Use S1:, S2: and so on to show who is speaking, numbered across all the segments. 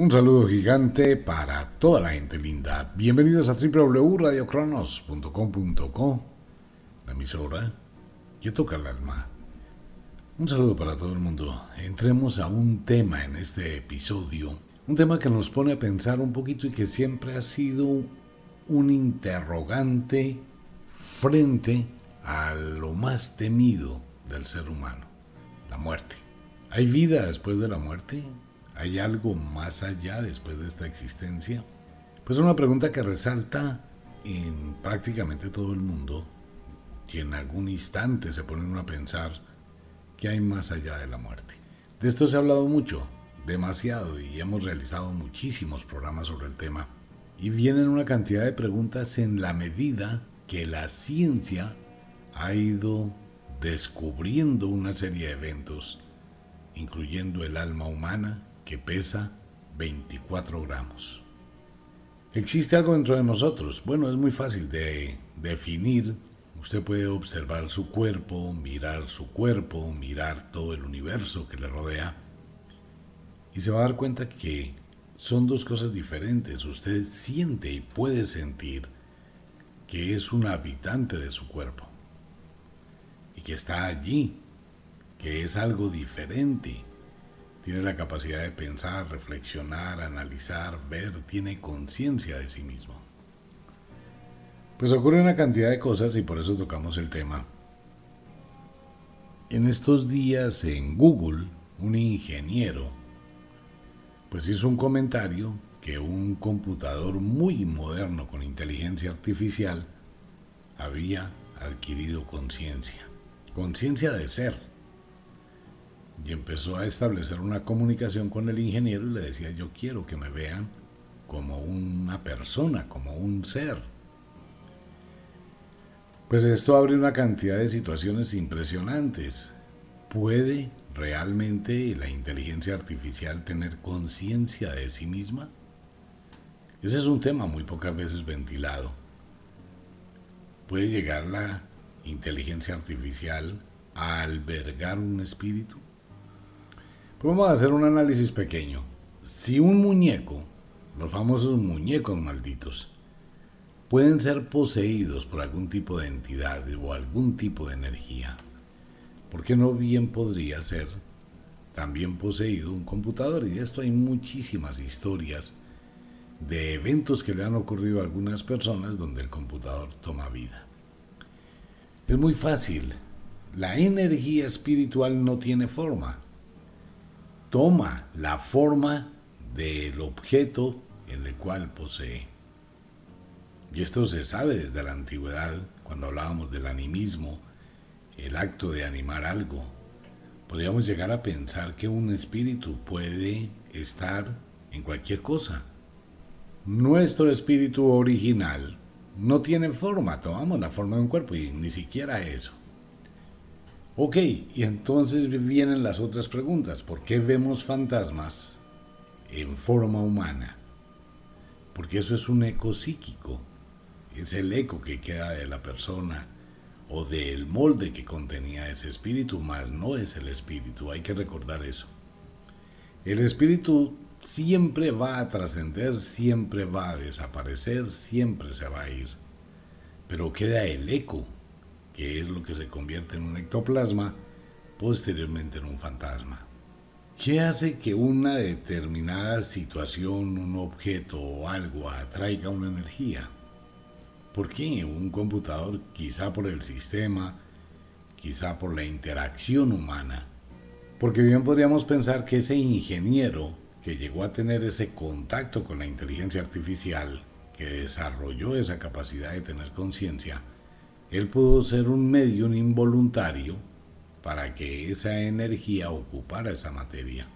S1: Un saludo gigante para toda la gente linda. Bienvenidos a www.radiocronos.com.co, la emisora que toca el alma. Un saludo para todo el mundo. Entremos a un tema en este episodio. Un tema que nos pone a pensar un poquito y que siempre ha sido un interrogante frente a lo más temido del ser humano, la muerte. ¿Hay vida después de la muerte? ¿Hay algo más allá después de esta existencia? Pues una pregunta que resalta en prácticamente todo el mundo y en algún instante se ponen a pensar que hay más allá de la muerte. De esto se ha hablado mucho, demasiado, y hemos realizado muchísimos programas sobre el tema. Y vienen una cantidad de preguntas en la medida que la ciencia ha ido descubriendo una serie de eventos, incluyendo el alma humana, que pesa 24 gramos. ¿Existe algo dentro de nosotros? Bueno, es muy fácil de definir. Usted puede observar su cuerpo, mirar su cuerpo, mirar todo el universo que le rodea y se va a dar cuenta que son dos cosas diferentes. Usted siente y puede sentir que es un habitante de su cuerpo y que está allí, que es algo diferente tiene la capacidad de pensar, reflexionar, analizar, ver, tiene conciencia de sí mismo. Pues ocurre una cantidad de cosas y por eso tocamos el tema. En estos días en Google, un ingeniero, pues hizo un comentario que un computador muy moderno con inteligencia artificial había adquirido conciencia, conciencia de ser y empezó a establecer una comunicación con el ingeniero y le decía, yo quiero que me vean como una persona, como un ser. Pues esto abre una cantidad de situaciones impresionantes. ¿Puede realmente la inteligencia artificial tener conciencia de sí misma? Ese es un tema muy pocas veces ventilado. ¿Puede llegar la inteligencia artificial a albergar un espíritu? Pues vamos a hacer un análisis pequeño. Si un muñeco, los famosos muñecos malditos, pueden ser poseídos por algún tipo de entidad o algún tipo de energía, ¿por qué no bien podría ser también poseído un computador? Y de esto hay muchísimas historias de eventos que le han ocurrido a algunas personas donde el computador toma vida. Es muy fácil. La energía espiritual no tiene forma toma la forma del objeto en el cual posee. Y esto se sabe desde la antigüedad, cuando hablábamos del animismo, el acto de animar algo. Podríamos llegar a pensar que un espíritu puede estar en cualquier cosa. Nuestro espíritu original no tiene forma, tomamos la forma de un cuerpo y ni siquiera eso. Ok, y entonces vienen las otras preguntas. ¿Por qué vemos fantasmas en forma humana? Porque eso es un eco psíquico. Es el eco que queda de la persona o del molde que contenía ese espíritu, más no es el espíritu. Hay que recordar eso. El espíritu siempre va a trascender, siempre va a desaparecer, siempre se va a ir. Pero queda el eco que es lo que se convierte en un ectoplasma, posteriormente en un fantasma. ¿Qué hace que una determinada situación, un objeto o algo atraiga una energía? ¿Por qué un computador, quizá por el sistema, quizá por la interacción humana? Porque bien podríamos pensar que ese ingeniero que llegó a tener ese contacto con la inteligencia artificial, que desarrolló esa capacidad de tener conciencia, él pudo ser un medio involuntario para que esa energía ocupara esa materia.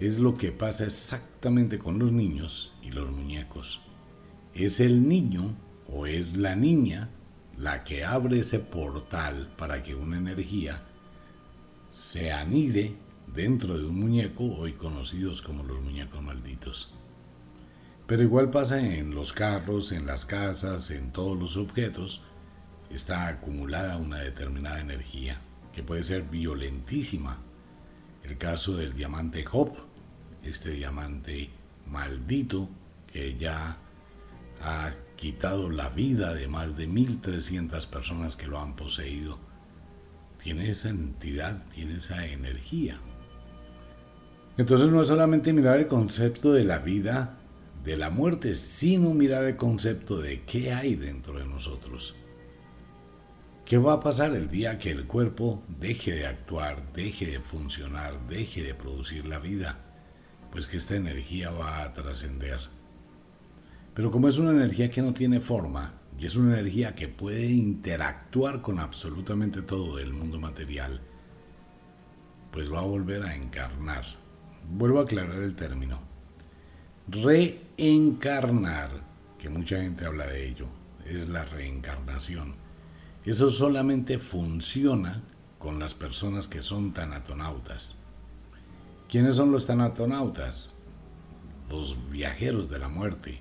S1: Es lo que pasa exactamente con los niños y los muñecos. Es el niño o es la niña la que abre ese portal para que una energía se anide dentro de un muñeco hoy conocidos como los muñecos malditos. Pero igual pasa en los carros, en las casas, en todos los objetos, está acumulada una determinada energía que puede ser violentísima. El caso del diamante Hop, este diamante maldito que ya ha quitado la vida de más de 1.300 personas que lo han poseído. Tiene esa entidad, tiene esa energía. Entonces no es solamente mirar el concepto de la vida, de la muerte, sino mirar el concepto de qué hay dentro de nosotros. ¿Qué va a pasar el día que el cuerpo deje de actuar, deje de funcionar, deje de producir la vida? Pues que esta energía va a trascender. Pero como es una energía que no tiene forma y es una energía que puede interactuar con absolutamente todo del mundo material, pues va a volver a encarnar. Vuelvo a aclarar el término. Reencarnar, que mucha gente habla de ello, es la reencarnación eso solamente funciona con las personas que son tanatonautas. ¿Quiénes son los tanatonautas? Los viajeros de la muerte.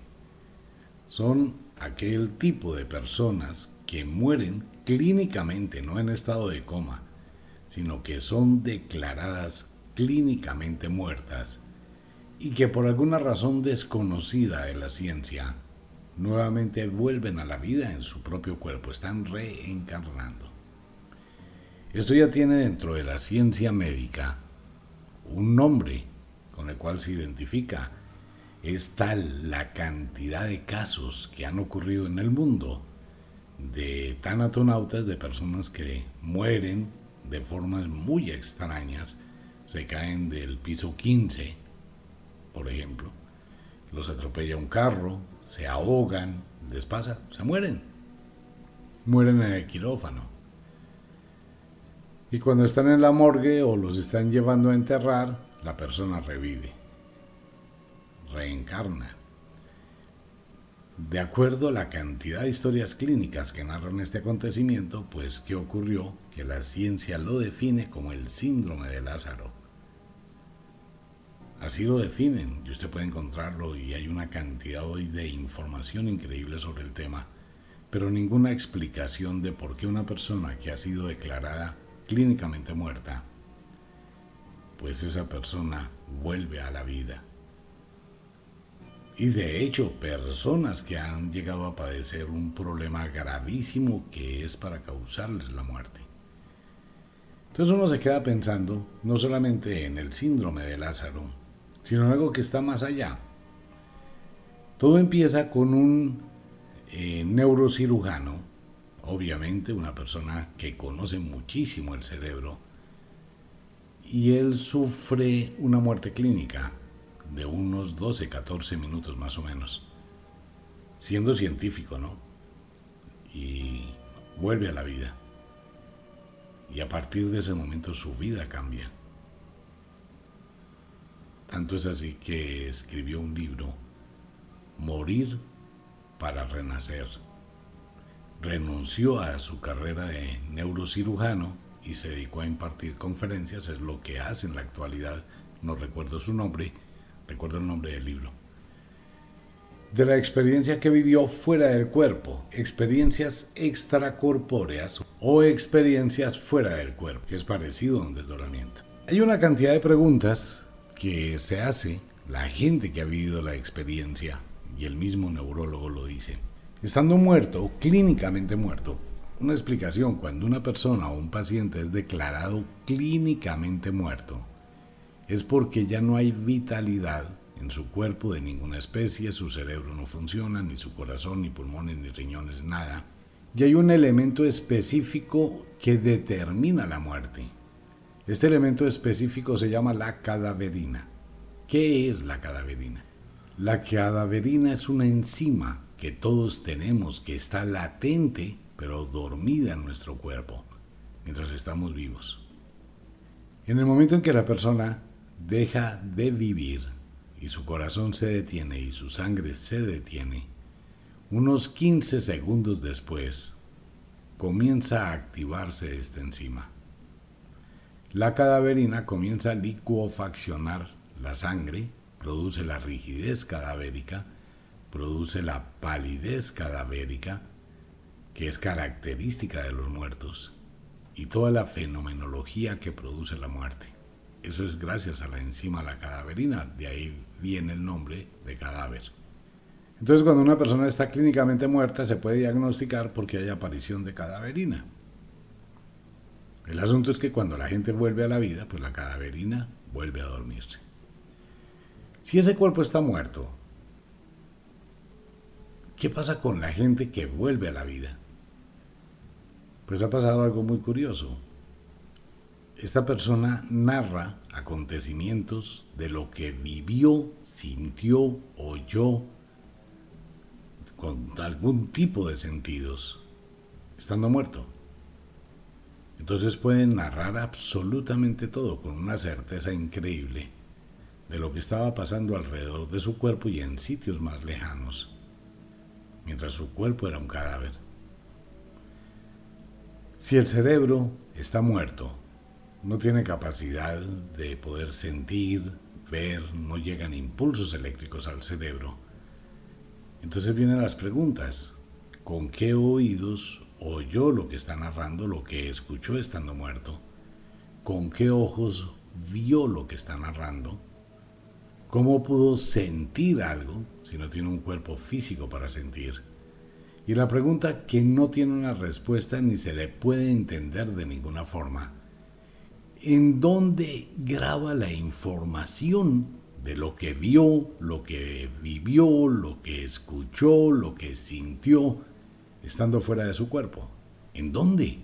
S1: Son aquel tipo de personas que mueren clínicamente, no en estado de coma, sino que son declaradas clínicamente muertas y que por alguna razón desconocida de la ciencia nuevamente vuelven a la vida en su propio cuerpo, están reencarnando. Esto ya tiene dentro de la ciencia médica un nombre con el cual se identifica. Es tal la cantidad de casos que han ocurrido en el mundo de tanatonautas, de personas que mueren de formas muy extrañas, se caen del piso 15, por ejemplo, los atropella un carro, se ahogan, les pasa, se mueren. Mueren en el quirófano. Y cuando están en la morgue o los están llevando a enterrar, la persona revive, reencarna. De acuerdo a la cantidad de historias clínicas que narran este acontecimiento, pues ¿qué ocurrió? Que la ciencia lo define como el síndrome de Lázaro. Así lo definen y usted puede encontrarlo y hay una cantidad hoy de información increíble sobre el tema, pero ninguna explicación de por qué una persona que ha sido declarada clínicamente muerta, pues esa persona vuelve a la vida. Y de hecho, personas que han llegado a padecer un problema gravísimo que es para causarles la muerte. Entonces uno se queda pensando no solamente en el síndrome de Lázaro, sino algo que está más allá. Todo empieza con un eh, neurocirujano, obviamente una persona que conoce muchísimo el cerebro, y él sufre una muerte clínica de unos 12, 14 minutos más o menos, siendo científico, ¿no? Y vuelve a la vida. Y a partir de ese momento su vida cambia. Tanto es así que escribió un libro, Morir para Renacer. Renunció a su carrera de neurocirujano y se dedicó a impartir conferencias, es lo que hace en la actualidad, no recuerdo su nombre, recuerdo el nombre del libro. De la experiencia que vivió fuera del cuerpo, experiencias extracorpóreas o experiencias fuera del cuerpo, que es parecido a un desdoblamiento. Hay una cantidad de preguntas que se hace la gente que ha vivido la experiencia, y el mismo neurólogo lo dice. Estando muerto, clínicamente muerto, una explicación cuando una persona o un paciente es declarado clínicamente muerto es porque ya no hay vitalidad en su cuerpo de ninguna especie, su cerebro no funciona, ni su corazón, ni pulmones, ni riñones, nada. Y hay un elemento específico que determina la muerte. Este elemento específico se llama la cadaverina. ¿Qué es la cadaverina? La cadaverina es una enzima que todos tenemos que está latente pero dormida en nuestro cuerpo mientras estamos vivos. En el momento en que la persona deja de vivir y su corazón se detiene y su sangre se detiene, unos 15 segundos después comienza a activarse esta enzima. La cadaverina comienza a licuofaccionar la sangre, produce la rigidez cadavérica, produce la palidez cadavérica, que es característica de los muertos, y toda la fenomenología que produce la muerte. Eso es gracias a la enzima la cadaverina, de ahí viene el nombre de cadáver. Entonces cuando una persona está clínicamente muerta se puede diagnosticar porque hay aparición de cadaverina. El asunto es que cuando la gente vuelve a la vida, pues la cadaverina vuelve a dormirse. Si ese cuerpo está muerto, ¿qué pasa con la gente que vuelve a la vida? Pues ha pasado algo muy curioso. Esta persona narra acontecimientos de lo que vivió, sintió, oyó, con algún tipo de sentidos, estando muerto. Entonces pueden narrar absolutamente todo con una certeza increíble de lo que estaba pasando alrededor de su cuerpo y en sitios más lejanos, mientras su cuerpo era un cadáver. Si el cerebro está muerto, no tiene capacidad de poder sentir, ver, no llegan impulsos eléctricos al cerebro, entonces vienen las preguntas. ¿Con qué oídos oyó lo que está narrando, lo que escuchó estando muerto? ¿Con qué ojos vio lo que está narrando? ¿Cómo pudo sentir algo si no tiene un cuerpo físico para sentir? Y la pregunta que no tiene una respuesta ni se le puede entender de ninguna forma. ¿En dónde graba la información de lo que vio, lo que vivió, lo que escuchó, lo que sintió, estando fuera de su cuerpo. ¿En dónde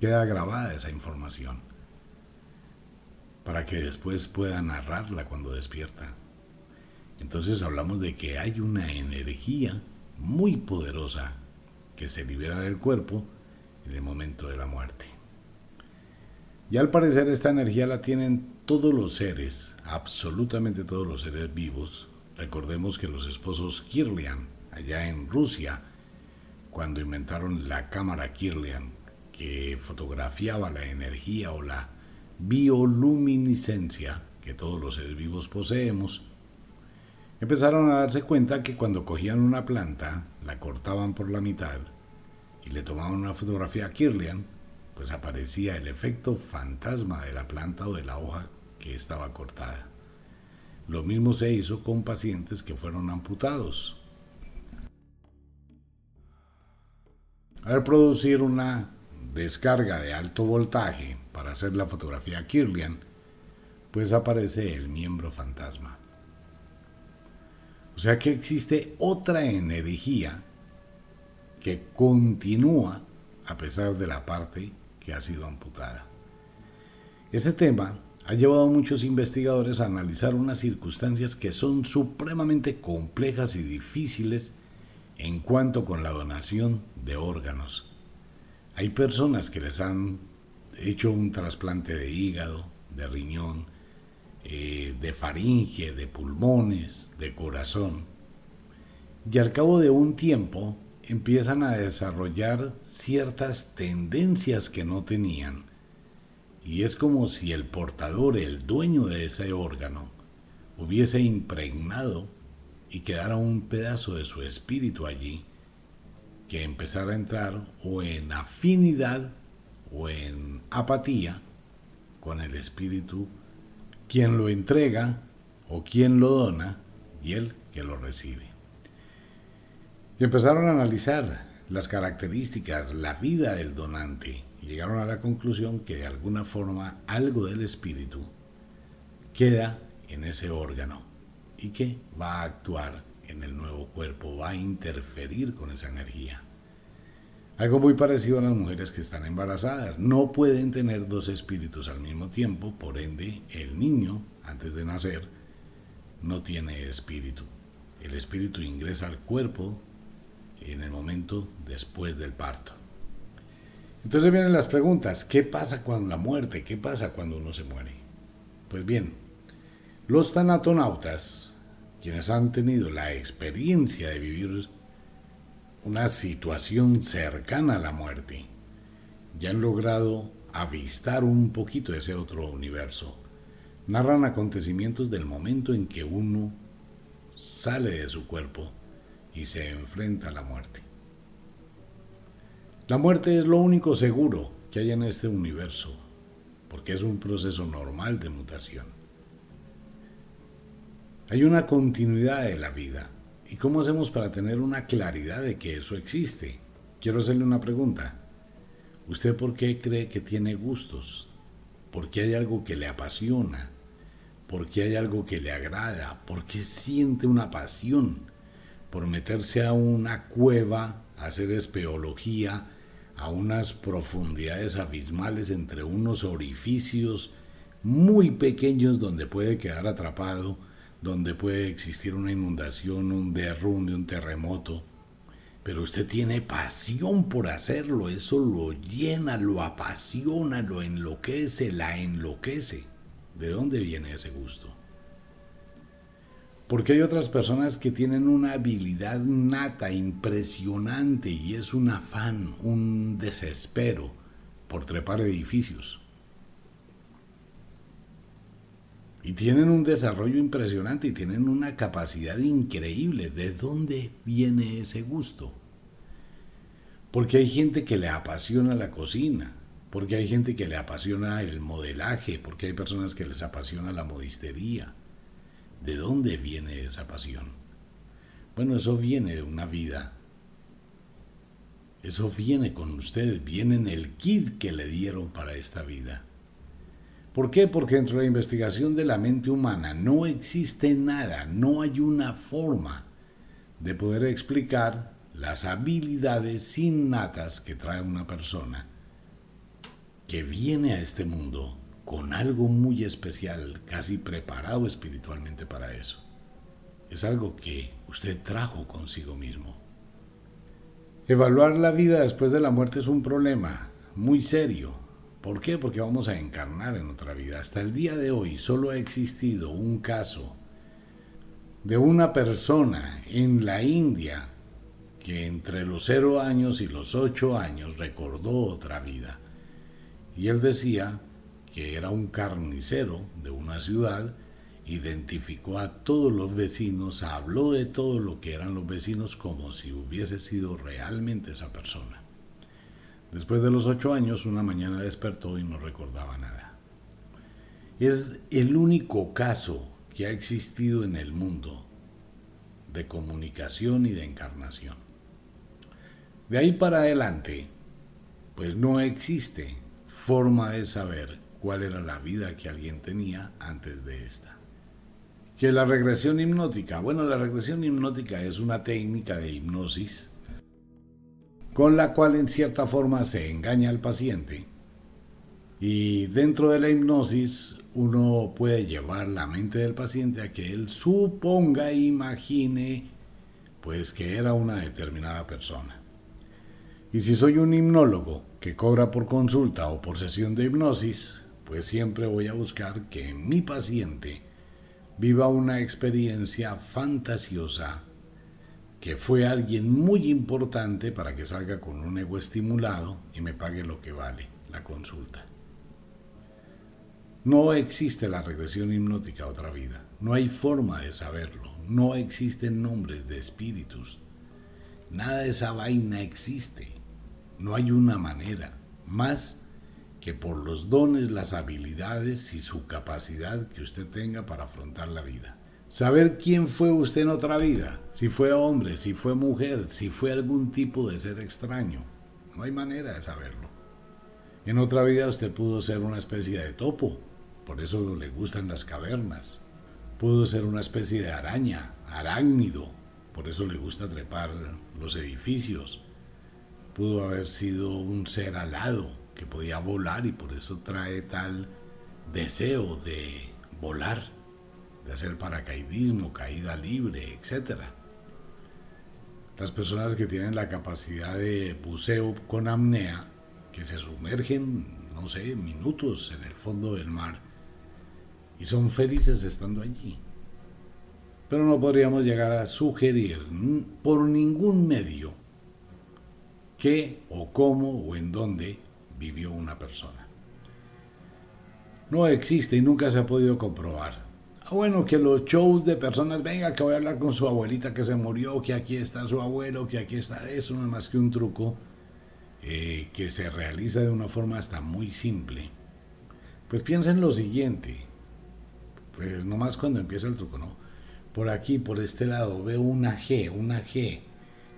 S1: queda grabada esa información? Para que después pueda narrarla cuando despierta. Entonces hablamos de que hay una energía muy poderosa que se libera del cuerpo en el momento de la muerte. Y al parecer esta energía la tienen todos los seres, absolutamente todos los seres vivos. Recordemos que los esposos Kirlian, allá en Rusia, cuando inventaron la cámara Kirlian, que fotografiaba la energía o la bioluminiscencia que todos los seres vivos poseemos, empezaron a darse cuenta que cuando cogían una planta, la cortaban por la mitad y le tomaban una fotografía a Kirlian, pues aparecía el efecto fantasma de la planta o de la hoja que estaba cortada. Lo mismo se hizo con pacientes que fueron amputados. Al producir una descarga de alto voltaje para hacer la fotografía Kirlian, pues aparece el miembro fantasma. O sea que existe otra energía que continúa a pesar de la parte que ha sido amputada. Este tema ha llevado a muchos investigadores a analizar unas circunstancias que son supremamente complejas y difíciles en cuanto con la donación de órganos. Hay personas que les han hecho un trasplante de hígado, de riñón, eh, de faringe, de pulmones, de corazón. Y al cabo de un tiempo empiezan a desarrollar ciertas tendencias que no tenían. Y es como si el portador, el dueño de ese órgano, hubiese impregnado y quedara un pedazo de su espíritu allí, que empezara a entrar o en afinidad o en apatía con el espíritu, quien lo entrega o quien lo dona y el que lo recibe. Y empezaron a analizar las características, la vida del donante, y llegaron a la conclusión que de alguna forma algo del espíritu queda en ese órgano y que va a actuar en el nuevo cuerpo, va a interferir con esa energía. Algo muy parecido a las mujeres que están embarazadas. No pueden tener dos espíritus al mismo tiempo, por ende el niño, antes de nacer, no tiene espíritu. El espíritu ingresa al cuerpo en el momento después del parto. Entonces vienen las preguntas, ¿qué pasa cuando la muerte? ¿Qué pasa cuando uno se muere? Pues bien, los tanatonautas, quienes han tenido la experiencia de vivir una situación cercana a la muerte, ya han logrado avistar un poquito ese otro universo. Narran acontecimientos del momento en que uno sale de su cuerpo y se enfrenta a la muerte. La muerte es lo único seguro que hay en este universo. porque es un proceso normal de mutación. Hay una continuidad de la vida. ¿Y cómo hacemos para tener una claridad de que eso existe? Quiero hacerle una pregunta. ¿Usted por qué cree que tiene gustos? ¿Por qué hay algo que le apasiona? ¿Por qué hay algo que le agrada? ¿Por qué siente una pasión por meterse a una cueva, a hacer espeología, a unas profundidades abismales entre unos orificios muy pequeños donde puede quedar atrapado, donde puede existir una inundación, un derrumbe, un terremoto. Pero usted tiene pasión por hacerlo, eso lo llena, lo apasiona, lo enloquece, la enloquece. ¿De dónde viene ese gusto? Porque hay otras personas que tienen una habilidad nata, impresionante, y es un afán, un desespero por trepar edificios. Y tienen un desarrollo impresionante y tienen una capacidad increíble. ¿De dónde viene ese gusto? Porque hay gente que le apasiona la cocina, porque hay gente que le apasiona el modelaje, porque hay personas que les apasiona la modistería ¿De dónde viene esa pasión? Bueno, eso viene de una vida. Eso viene con usted, viene en el kit que le dieron para esta vida. ¿Por qué? Porque dentro de la investigación de la mente humana no existe nada, no hay una forma de poder explicar las habilidades innatas que trae una persona que viene a este mundo con algo muy especial, casi preparado espiritualmente para eso. Es algo que usted trajo consigo mismo. Evaluar la vida después de la muerte es un problema muy serio. ¿Por qué? Porque vamos a encarnar en otra vida. Hasta el día de hoy solo ha existido un caso de una persona en la India que entre los cero años y los ocho años recordó otra vida. Y él decía que era un carnicero de una ciudad, identificó a todos los vecinos, habló de todo lo que eran los vecinos como si hubiese sido realmente esa persona. Después de los ocho años, una mañana despertó y no recordaba nada. Es el único caso que ha existido en el mundo de comunicación y de encarnación. De ahí para adelante, pues no existe forma de saber cuál era la vida que alguien tenía antes de esta. Que la regresión hipnótica, bueno, la regresión hipnótica es una técnica de hipnosis con la cual en cierta forma se engaña al paciente y dentro de la hipnosis uno puede llevar la mente del paciente a que él suponga, imagine, pues que era una determinada persona. Y si soy un hipnólogo que cobra por consulta o por sesión de hipnosis, pues siempre voy a buscar que mi paciente viva una experiencia fantasiosa, que fue alguien muy importante para que salga con un ego estimulado y me pague lo que vale la consulta. No existe la regresión hipnótica a otra vida, no hay forma de saberlo, no existen nombres de espíritus, nada de esa vaina existe, no hay una manera, más que por los dones, las habilidades y su capacidad que usted tenga para afrontar la vida. Saber quién fue usted en otra vida, si fue hombre, si fue mujer, si fue algún tipo de ser extraño. No hay manera de saberlo. En otra vida usted pudo ser una especie de topo, por eso le gustan las cavernas. Pudo ser una especie de araña, arácnido, por eso le gusta trepar los edificios. Pudo haber sido un ser alado, que podía volar y por eso trae tal deseo de volar, de hacer paracaidismo, caída libre, etc. Las personas que tienen la capacidad de buceo con apnea, que se sumergen, no sé, minutos en el fondo del mar y son felices estando allí. Pero no podríamos llegar a sugerir por ningún medio qué o cómo o en dónde vivió una persona. No existe y nunca se ha podido comprobar. Ah, bueno, que los shows de personas, venga, que voy a hablar con su abuelita que se murió, que aquí está su abuelo, que aquí está eso, no es más que un truco eh, que se realiza de una forma hasta muy simple. Pues piensa en lo siguiente, pues nomás cuando empieza el truco, ¿no? Por aquí, por este lado, veo una G, una G.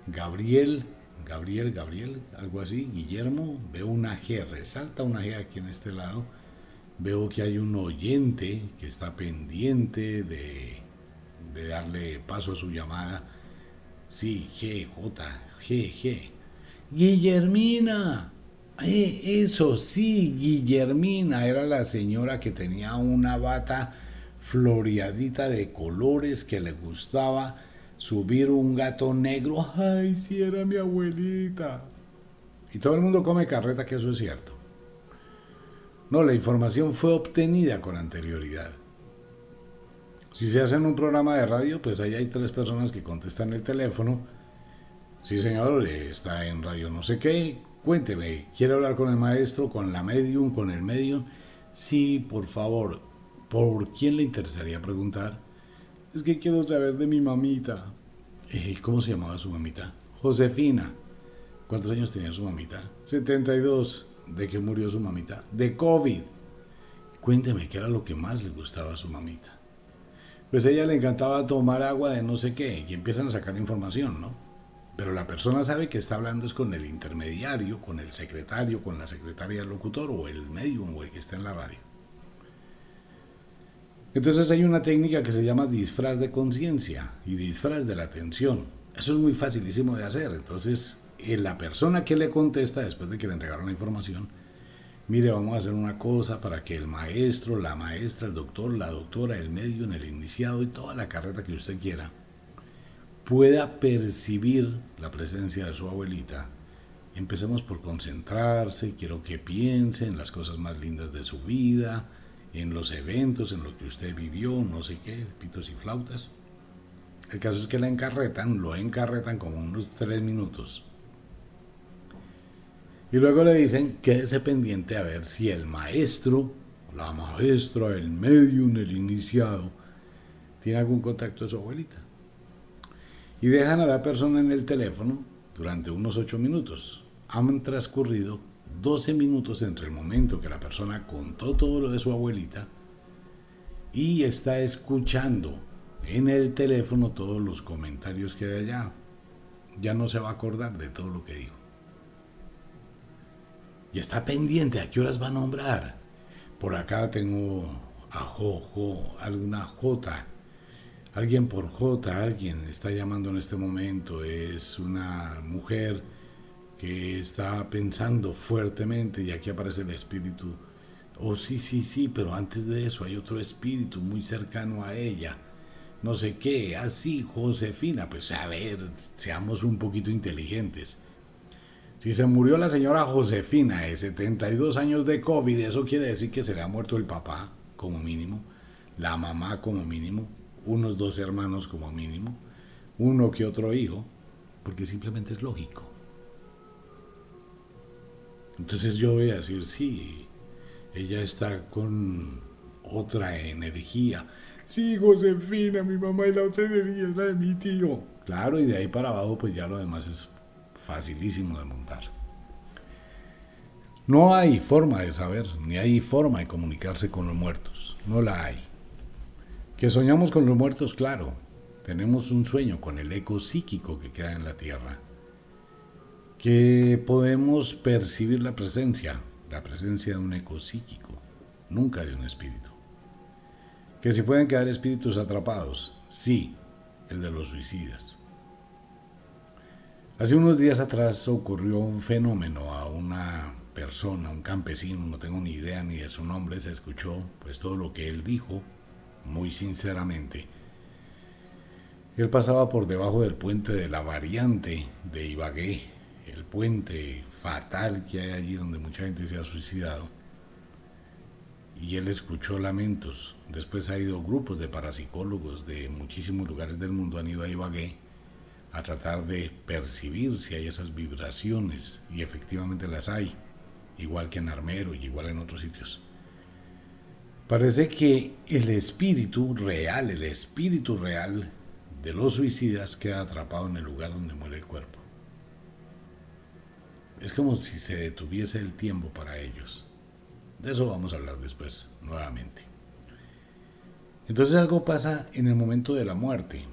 S1: Gabriel, Gabriel, Gabriel, algo así, Guillermo, veo una G, resalta una G aquí en este lado. Veo que hay un oyente que está pendiente de, de darle paso a su llamada. Sí, G, J, G, G. Guillermina. Eh, eso sí, Guillermina era la señora que tenía una bata floreadita de colores que le gustaba subir un gato negro. Ay, si era mi abuelita. Y todo el mundo come carreta, que eso es cierto. No, la información fue obtenida con anterioridad. Si se hace en un programa de radio, pues ahí hay tres personas que contestan el teléfono. Sí, señor, está en radio no sé qué. Cuénteme, ¿quiere hablar con el maestro, con la medium, con el medium? Sí, por favor. ¿Por quién le interesaría preguntar? Es que quiero saber de mi mamita. Eh, ¿Cómo se llamaba su mamita? Josefina. ¿Cuántos años tenía su mamita? 72. ¿De qué murió su mamita? De COVID. Cuénteme qué era lo que más le gustaba a su mamita. Pues a ella le encantaba tomar agua de no sé qué y empiezan a sacar información, ¿no? Pero la persona sabe que está hablando es con el intermediario, con el secretario, con la secretaria del locutor o el medium o el que está en la radio. Entonces hay una técnica que se llama disfraz de conciencia y disfraz de la atención. Eso es muy facilísimo de hacer. Entonces, la persona que le contesta después de que le entregaron la información, mire, vamos a hacer una cosa para que el maestro, la maestra, el doctor, la doctora, el medio, el iniciado y toda la carrera que usted quiera, pueda percibir la presencia de su abuelita. Empecemos por concentrarse, quiero que piense en las cosas más lindas de su vida, en los eventos, en lo que usted vivió, no sé qué, pitos y flautas. El caso es que la encarretan, lo encarretan como unos tres minutos. Y luego le dicen, quédese pendiente a ver si el maestro, la maestra, el medium, el iniciado, tiene algún contacto de su abuelita. Y dejan a la persona en el teléfono durante unos ocho minutos. Han transcurrido 12 minutos entre el momento que la persona contó todo lo de su abuelita y está escuchando en el teléfono todos los comentarios que hay allá. Ya no se va a acordar de todo lo que dijo. Y está pendiente a qué horas va a nombrar. Por acá tengo a Jojo, alguna J. Alguien por J, alguien está llamando en este momento. Es una mujer que está pensando fuertemente y aquí aparece el espíritu. Oh, sí, sí, sí, pero antes de eso hay otro espíritu muy cercano a ella. No sé qué, así, Josefina. Pues a ver, seamos un poquito inteligentes. Si se murió la señora Josefina de 72 años de COVID, eso quiere decir que se le ha muerto el papá, como mínimo, la mamá como mínimo, unos dos hermanos como mínimo, uno que otro hijo, porque simplemente es lógico. Entonces yo voy a decir, sí, ella está con otra energía. Sí, Josefina, mi mamá y la otra energía es la de mi tío. Claro, y de ahí para abajo pues ya lo demás es facilísimo de montar. No hay forma de saber, ni hay forma de comunicarse con los muertos. No la hay. Que soñamos con los muertos, claro. Tenemos un sueño con el eco psíquico que queda en la tierra que podemos percibir la presencia, la presencia de un eco psíquico, nunca de un espíritu. Que si pueden quedar espíritus atrapados, sí, el de los suicidas. Hace unos días atrás ocurrió un fenómeno a una persona, un campesino, no tengo ni idea ni de su nombre, se escuchó pues todo lo que él dijo, muy sinceramente. Él pasaba por debajo del puente de la variante de Ibagué, el puente fatal que hay allí donde mucha gente se ha suicidado. Y él escuchó lamentos. Después ha ido grupos de parapsicólogos de muchísimos lugares del mundo, han ido a Ibagué a tratar de percibir si hay esas vibraciones. Y efectivamente las hay, igual que en Armero y igual en otros sitios. Parece que el espíritu real, el espíritu real de los suicidas queda atrapado en el lugar donde muere el cuerpo. Es como si se detuviese el tiempo para ellos. De eso vamos a hablar después, nuevamente. Entonces algo pasa en el momento de la muerte.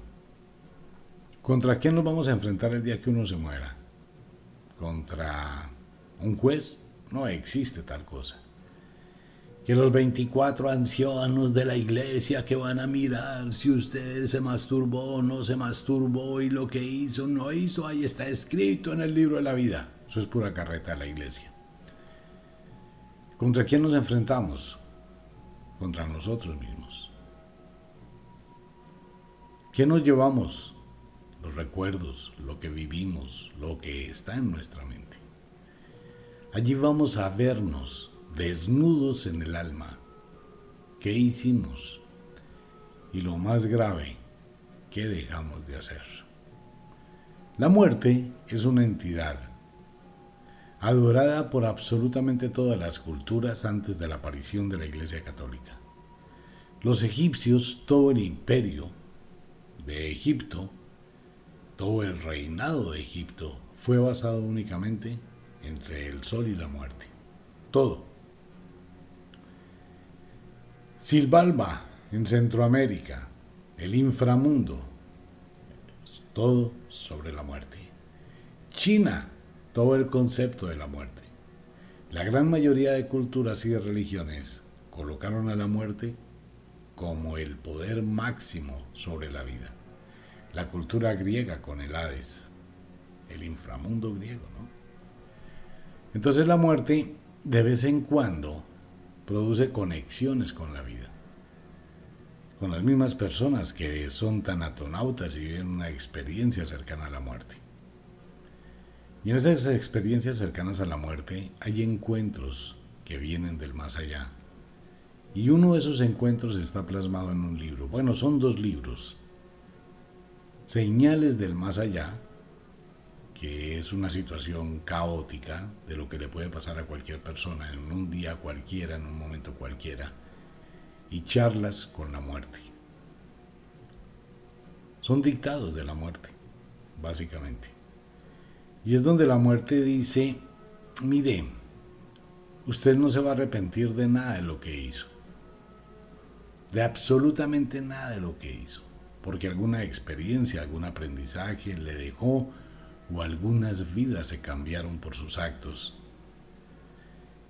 S1: ¿Contra quién nos vamos a enfrentar el día que uno se muera? ¿Contra un juez? No existe tal cosa. Que los 24 ancianos de la iglesia que van a mirar si usted se masturbó o no se masturbó y lo que hizo o no hizo, ahí está escrito en el libro de la vida. Eso es pura carreta de la iglesia. ¿Contra quién nos enfrentamos? Contra nosotros mismos. ¿Qué nos llevamos? Los recuerdos, lo que vivimos, lo que está en nuestra mente. Allí vamos a vernos desnudos en el alma. ¿Qué hicimos? Y lo más grave, ¿qué dejamos de hacer? La muerte es una entidad adorada por absolutamente todas las culturas antes de la aparición de la Iglesia Católica. Los egipcios, todo el imperio de Egipto, todo el reinado de Egipto fue basado únicamente entre el sol y la muerte. Todo. Silbalba en Centroamérica, el inframundo, todo sobre la muerte. China todo el concepto de la muerte. La gran mayoría de culturas y de religiones colocaron a la muerte como el poder máximo sobre la vida. La cultura griega con el Hades, el inframundo griego. Entonces la muerte de vez en cuando produce conexiones con la vida, con las mismas personas que son tan atonautas y viven una experiencia cercana a la muerte. Y en esas experiencias cercanas a la muerte hay encuentros que vienen del más allá. Y uno de esos encuentros está plasmado en un libro. Bueno, son dos libros. Señales del más allá, que es una situación caótica de lo que le puede pasar a cualquier persona en un día cualquiera, en un momento cualquiera. Y charlas con la muerte. Son dictados de la muerte, básicamente. Y es donde la muerte dice, mire, usted no se va a arrepentir de nada de lo que hizo. De absolutamente nada de lo que hizo. Porque alguna experiencia, algún aprendizaje le dejó o algunas vidas se cambiaron por sus actos.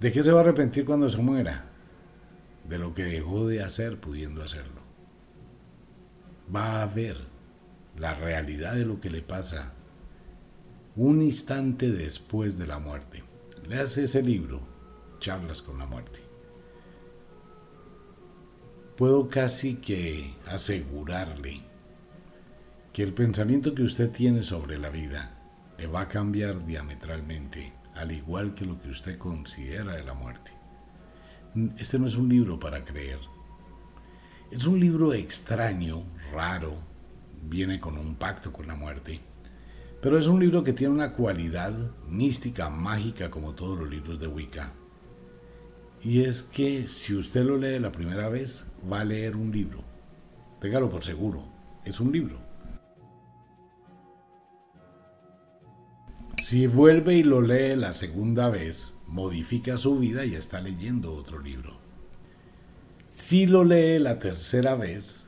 S1: ¿De qué se va a arrepentir cuando se muera? De lo que dejó de hacer pudiendo hacerlo. Va a ver la realidad de lo que le pasa un instante después de la muerte. Leas ese libro, Charlas con la muerte. Puedo casi que asegurarle que el pensamiento que usted tiene sobre la vida le va a cambiar diametralmente, al igual que lo que usted considera de la muerte. Este no es un libro para creer. Es un libro extraño, raro, viene con un pacto con la muerte pero es un libro que tiene una cualidad mística, mágica, como todos los libros de Wicca. Y es que si usted lo lee la primera vez, va a leer un libro. Téngalo por seguro, es un libro. Si vuelve y lo lee la segunda vez, modifica su vida y está leyendo otro libro. Si lo lee la tercera vez,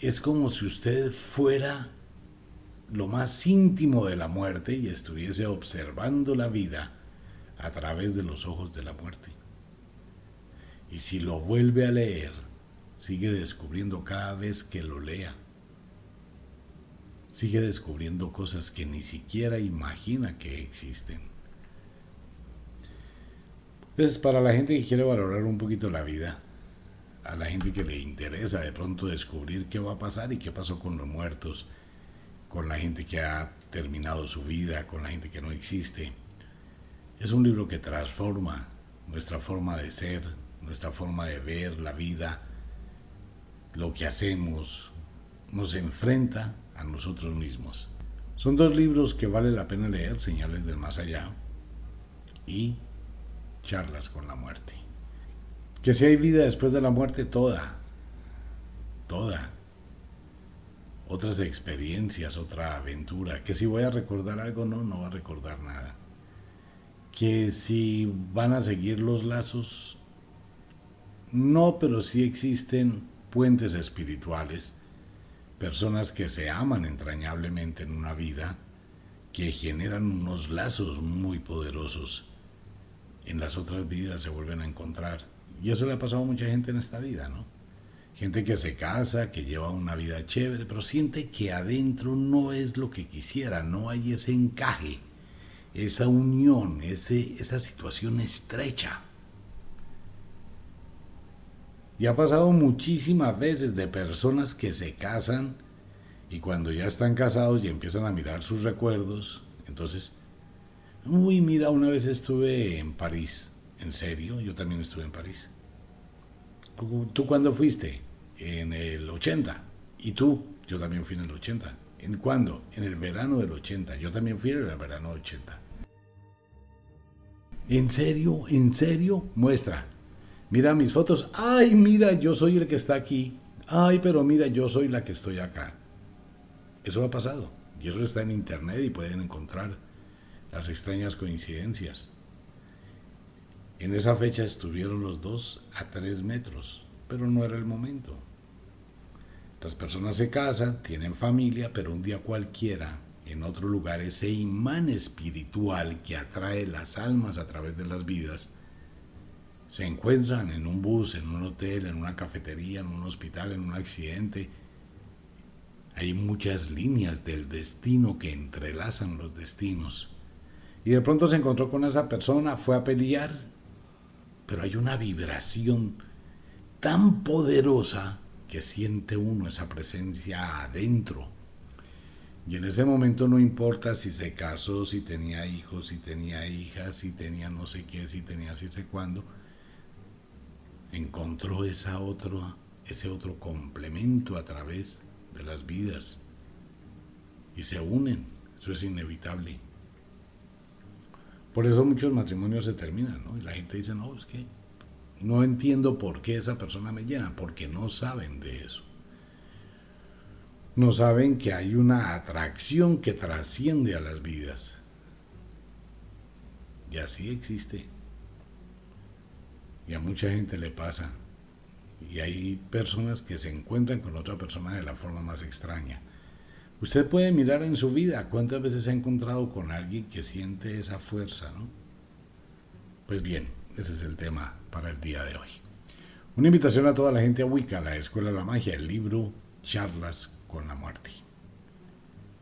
S1: es como si usted fuera lo más íntimo de la muerte y estuviese observando la vida a través de los ojos de la muerte. Y si lo vuelve a leer, sigue descubriendo cada vez que lo lea. Sigue descubriendo cosas que ni siquiera imagina que existen. Es para la gente que quiere valorar un poquito la vida, a la gente que le interesa de pronto descubrir qué va a pasar y qué pasó con los muertos, con la gente que ha terminado su vida, con la gente que no existe. Es un libro que transforma nuestra forma de ser, nuestra forma de ver la vida, lo que hacemos, nos enfrenta a nosotros mismos. Son dos libros que vale la pena leer, Señales del Más Allá y Charlas con la Muerte. Que si hay vida después de la muerte, toda, toda otras experiencias, otra aventura, que si voy a recordar algo, no, no va a recordar nada. que si van a seguir los lazos, no, pero sí existen puentes espirituales, personas que se aman entrañablemente en una vida, que generan unos lazos muy poderosos. En las otras vidas se vuelven a encontrar. Y eso le ha pasado a mucha gente en esta vida, ¿no? Gente que se casa, que lleva una vida chévere, pero siente que adentro no es lo que quisiera, no hay ese encaje, esa unión, ese, esa situación estrecha. Y ha pasado muchísimas veces de personas que se casan y cuando ya están casados y empiezan a mirar sus recuerdos, entonces, uy, mira, una vez estuve en París, en serio, yo también estuve en París. ¿Tú cuándo fuiste? En el 80. ¿Y tú? Yo también fui en el 80. ¿En cuándo? En el verano del 80. Yo también fui en el verano del 80. ¿En serio? ¿En serio? Muestra. Mira mis fotos. Ay, mira, yo soy el que está aquí. Ay, pero mira, yo soy la que estoy acá. Eso ha pasado. Y eso está en internet y pueden encontrar las extrañas coincidencias. En esa fecha estuvieron los dos a tres metros, pero no era el momento. Las personas se casan, tienen familia, pero un día cualquiera, en otro lugar, ese imán espiritual que atrae las almas a través de las vidas, se encuentran en un bus, en un hotel, en una cafetería, en un hospital, en un accidente. Hay muchas líneas del destino que entrelazan los destinos. Y de pronto se encontró con esa persona, fue a pelear pero hay una vibración tan poderosa que siente uno esa presencia adentro. Y en ese momento no importa si se casó, si tenía hijos, si tenía hijas, si tenía no sé qué, si tenía así sé cuándo, encontró esa otro, ese otro complemento a través de las vidas y se unen. Eso es inevitable. Por eso muchos matrimonios se terminan, ¿no? Y la gente dice, no, es que no entiendo por qué esa persona me llena, porque no saben de eso. No saben que hay una atracción que trasciende a las vidas. Y así existe. Y a mucha gente le pasa. Y hay personas que se encuentran con otra persona de la forma más extraña. Usted puede mirar en su vida cuántas veces se ha encontrado con alguien que siente esa fuerza, ¿no? Pues bien, ese es el tema para el día de hoy. Una invitación a toda la gente a Wicca, la Escuela de la Magia, el libro Charlas con la Muerte.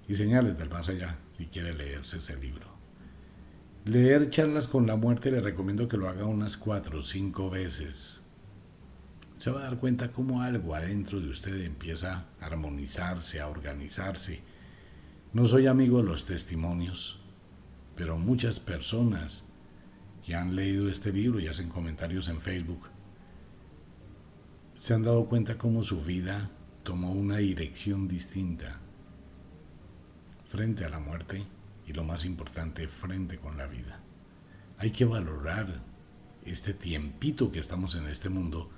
S1: Y señales del más allá, si quiere leerse ese libro. Leer Charlas con la Muerte le recomiendo que lo haga unas cuatro o cinco veces se va a dar cuenta cómo algo adentro de usted empieza a armonizarse, a organizarse. No soy amigo de los testimonios, pero muchas personas que han leído este libro y hacen comentarios en Facebook se han dado cuenta cómo su vida tomó una dirección distinta frente a la muerte y lo más importante, frente con la vida. Hay que valorar este tiempito que estamos en este mundo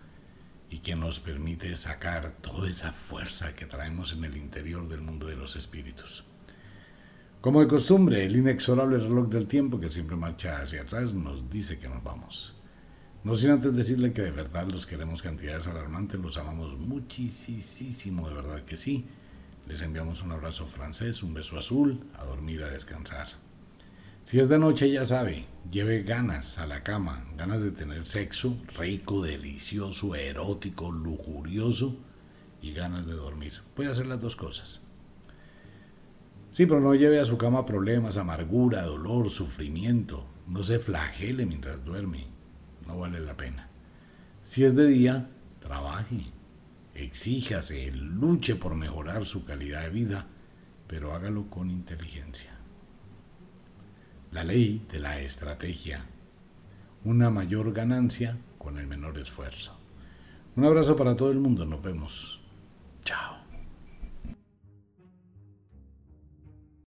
S1: y que nos permite sacar toda esa fuerza que traemos en el interior del mundo de los espíritus. Como de costumbre, el inexorable reloj del tiempo que siempre marcha hacia atrás nos dice que nos vamos. No sin antes decirle que de verdad los queremos cantidades alarmantes, los amamos muchísimo, de verdad que sí. Les enviamos un abrazo francés, un beso azul, a dormir, a descansar. Si es de noche, ya sabe, lleve ganas a la cama, ganas de tener sexo rico, delicioso, erótico, lujurioso y ganas de dormir. Puede hacer las dos cosas. Sí, pero no lleve a su cama problemas, amargura, dolor, sufrimiento. No se flagele mientras duerme. No vale la pena. Si es de día, trabaje, exíjase, luche por mejorar su calidad de vida, pero hágalo con inteligencia la ley de la estrategia, una mayor ganancia con el menor esfuerzo. Un abrazo para todo el mundo, nos vemos. Chao.